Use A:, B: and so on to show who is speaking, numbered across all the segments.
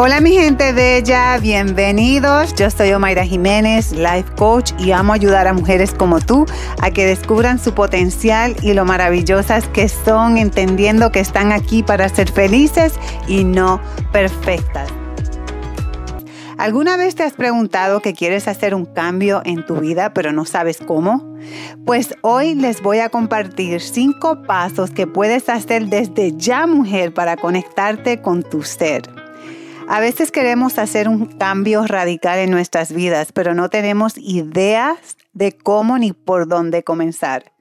A: Hola mi gente bella, bienvenidos. Yo soy Omaira Jiménez, life coach y amo ayudar a mujeres como tú a que descubran su potencial y lo maravillosas que son, entendiendo que están aquí para ser felices y no perfectas. ¿Alguna vez te has preguntado que quieres hacer un cambio en tu vida pero no sabes cómo? Pues hoy les voy a compartir cinco pasos que puedes hacer desde ya mujer para conectarte con tu ser. A veces queremos hacer un cambio radical en nuestras vidas, pero no tenemos ideas de cómo ni por dónde comenzar.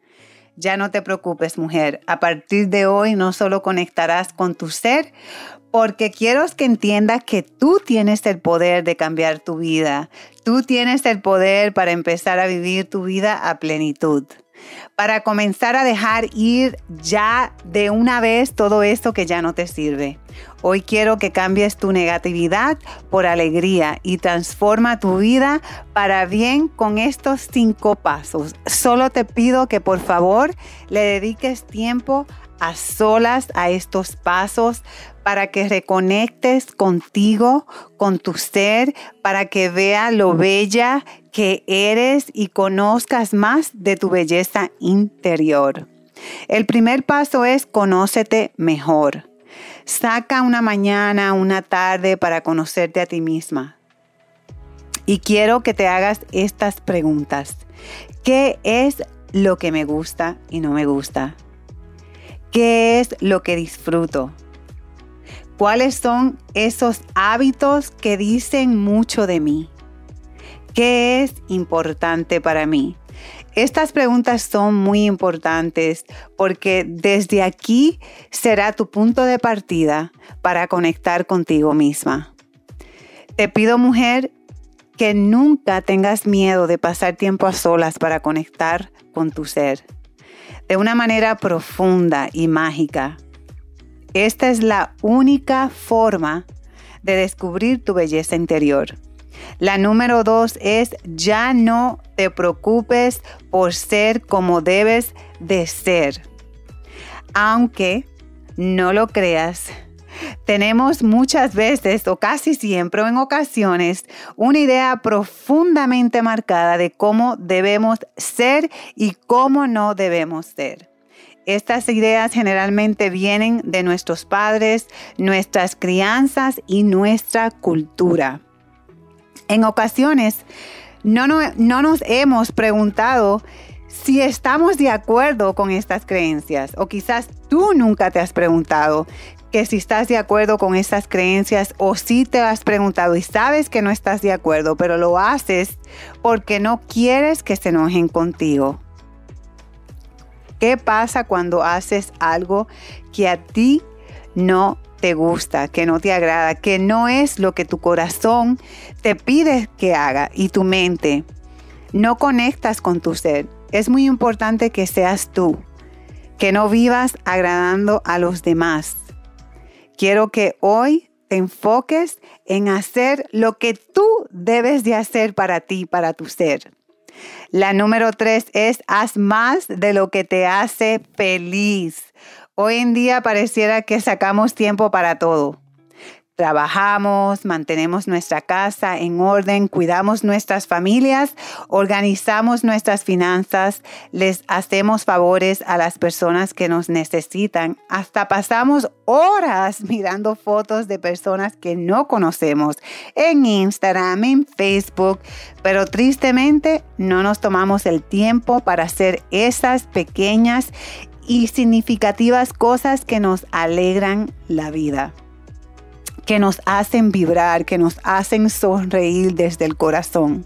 A: Ya no te preocupes, mujer. A partir de hoy no solo conectarás con tu ser, porque quiero que entiendas que tú tienes el poder de cambiar tu vida. Tú tienes el poder para empezar a vivir tu vida a plenitud para comenzar a dejar ir ya de una vez todo esto que ya no te sirve. Hoy quiero que cambies tu negatividad por alegría y transforma tu vida para bien con estos cinco pasos. Solo te pido que por favor le dediques tiempo a solas a estos pasos para que reconectes contigo, con tu ser, para que vea lo bella que eres y conozcas más de tu belleza interior. El primer paso es conócete mejor. Saca una mañana, una tarde para conocerte a ti misma. Y quiero que te hagas estas preguntas. ¿Qué es lo que me gusta y no me gusta? ¿Qué es lo que disfruto? ¿Cuáles son esos hábitos que dicen mucho de mí? ¿Qué es importante para mí? Estas preguntas son muy importantes porque desde aquí será tu punto de partida para conectar contigo misma. Te pido mujer que nunca tengas miedo de pasar tiempo a solas para conectar con tu ser. De una manera profunda y mágica. Esta es la única forma de descubrir tu belleza interior. La número dos es ya no te preocupes por ser como debes de ser. Aunque no lo creas, tenemos muchas veces o casi siempre o en ocasiones una idea profundamente marcada de cómo debemos ser y cómo no debemos ser. Estas ideas generalmente vienen de nuestros padres, nuestras crianzas y nuestra cultura. En ocasiones no, nos hemos preguntado si estamos de acuerdo con estas creencias o quizás tú nunca te has preguntado que si estás de acuerdo con estas creencias o si te has preguntado y sabes que no estás de acuerdo, pero lo haces porque no quieres que se enojen contigo. ¿Qué pasa cuando haces algo que a ti no te gusta, que no te agrada, que no es lo que tu corazón te pide que haga y tu mente. No conectas con tu ser. Es muy importante que seas tú, que no vivas agradando a los demás. Quiero que hoy te enfoques en hacer lo que tú debes de hacer para ti, para tu ser. La número tres es haz más de lo que te hace feliz. Hoy en día pareciera que sacamos tiempo para todo. Trabajamos, mantenemos nuestra casa en orden, cuidamos nuestras familias, organizamos nuestras finanzas, les hacemos favores a las personas que nos necesitan. Hasta pasamos horas mirando fotos de personas que no conocemos en Instagram, en Facebook, pero tristemente no nos tomamos el tiempo para hacer esas pequeñas y significativas cosas que nos alegran la vida, que nos hacen vibrar, que nos hacen sonreír desde el corazón.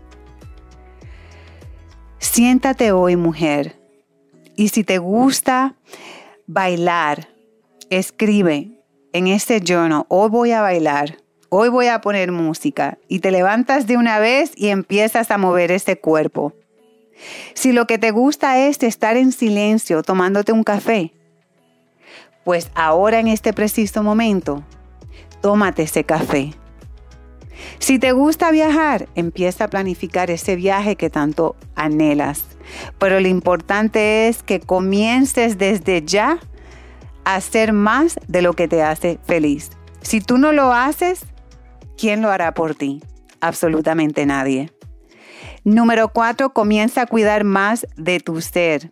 A: Siéntate hoy, mujer, y si te gusta bailar, escribe en este journal, hoy voy a bailar, hoy voy a poner música, y te levantas de una vez y empiezas a mover ese cuerpo. Si lo que te gusta es estar en silencio tomándote un café, pues ahora en este preciso momento, tómate ese café. Si te gusta viajar, empieza a planificar ese viaje que tanto anhelas. Pero lo importante es que comiences desde ya a hacer más de lo que te hace feliz. Si tú no lo haces, ¿quién lo hará por ti? Absolutamente nadie. Número cuatro, comienza a cuidar más de tu ser.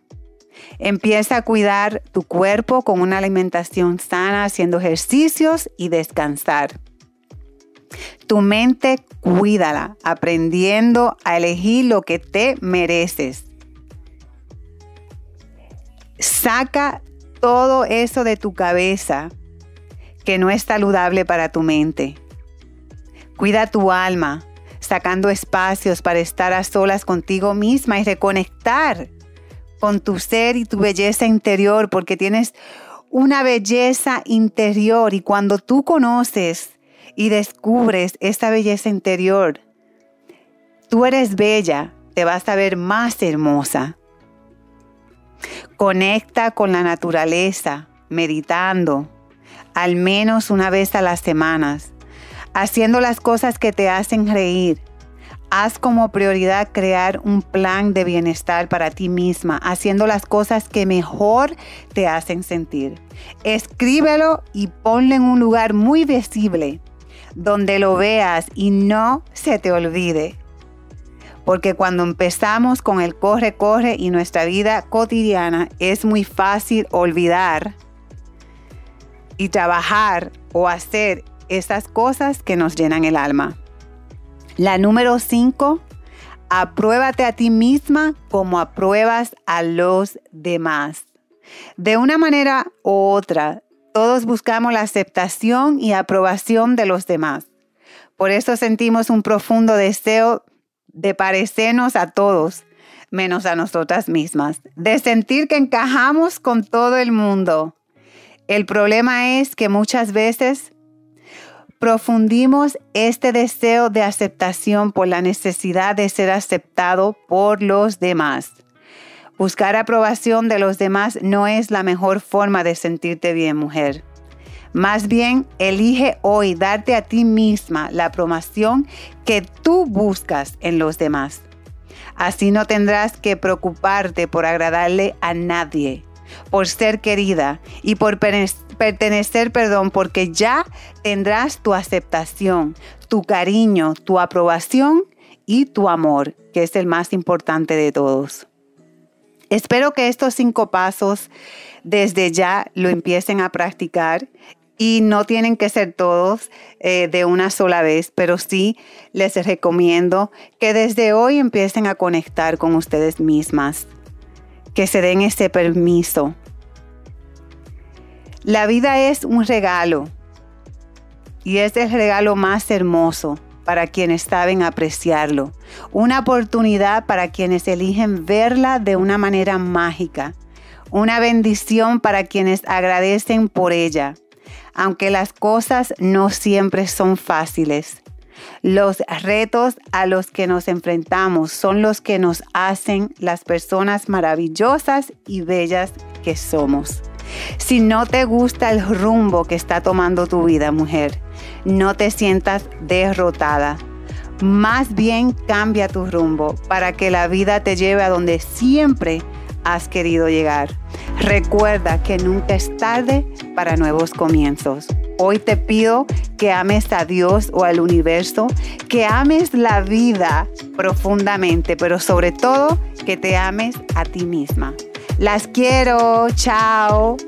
A: Empieza a cuidar tu cuerpo con una alimentación sana, haciendo ejercicios y descansar. Tu mente, cuídala, aprendiendo a elegir lo que te mereces. Saca todo eso de tu cabeza que no es saludable para tu mente. Cuida tu alma, sacando espacios para estar a solas contigo misma y reconectar con tu ser y tu belleza interior, porque tienes una belleza interior y cuando tú conoces y descubres esta belleza interior, tú eres bella, te vas a ver más hermosa. Conecta con la naturaleza, meditando, al menos una vez a las semanas, haciendo las cosas que te hacen reír. Haz como prioridad crear un plan de bienestar para ti misma, haciendo las cosas que mejor te hacen sentir. Escríbelo y ponlo en un lugar muy visible, donde lo veas y no se te olvide. Porque cuando empezamos con el corre, corre y nuestra vida cotidiana es muy fácil olvidar y trabajar o hacer esas cosas que nos llenan el alma. La número 5, apruébate a ti misma como apruebas a los demás. De una manera u otra, todos buscamos la aceptación y aprobación de los demás. Por eso sentimos un profundo deseo de parecernos a todos, menos a nosotras mismas, de sentir que encajamos con todo el mundo. El problema es que muchas veces profundimos este deseo de aceptación por la necesidad de ser aceptado por los demás. Buscar aprobación de los demás no es la mejor forma de sentirte bien, mujer. Más bien, elige hoy darte a ti misma la aprobación que tú buscas en los demás. Así no tendrás que preocuparte por agradarle a nadie, por ser querida y por pertenecer, perdón, porque ya tendrás tu aceptación, tu cariño, tu aprobación y tu amor, que es el más importante de todos. Espero que estos cinco pasos desde ya lo empiecen a practicar y no tienen que ser todos eh, de una sola vez, pero sí les recomiendo que desde hoy empiecen a conectar con ustedes mismas, que se den ese permiso. La vida es un regalo y es el regalo más hermoso para quienes saben apreciarlo, una oportunidad para quienes eligen verla de una manera mágica, una bendición para quienes agradecen por ella aunque las cosas no siempre son fáciles. Los retos a los que nos enfrentamos son los que nos hacen las personas maravillosas y bellas que somos. Si no te gusta el rumbo que está tomando tu vida, mujer, no te sientas derrotada. Más bien cambia tu rumbo para que la vida te lleve a donde siempre has querido llegar. Recuerda que nunca es tarde para nuevos comienzos. Hoy te pido que ames a Dios o al universo, que ames la vida profundamente, pero sobre todo que te ames a ti misma. Las quiero, chao.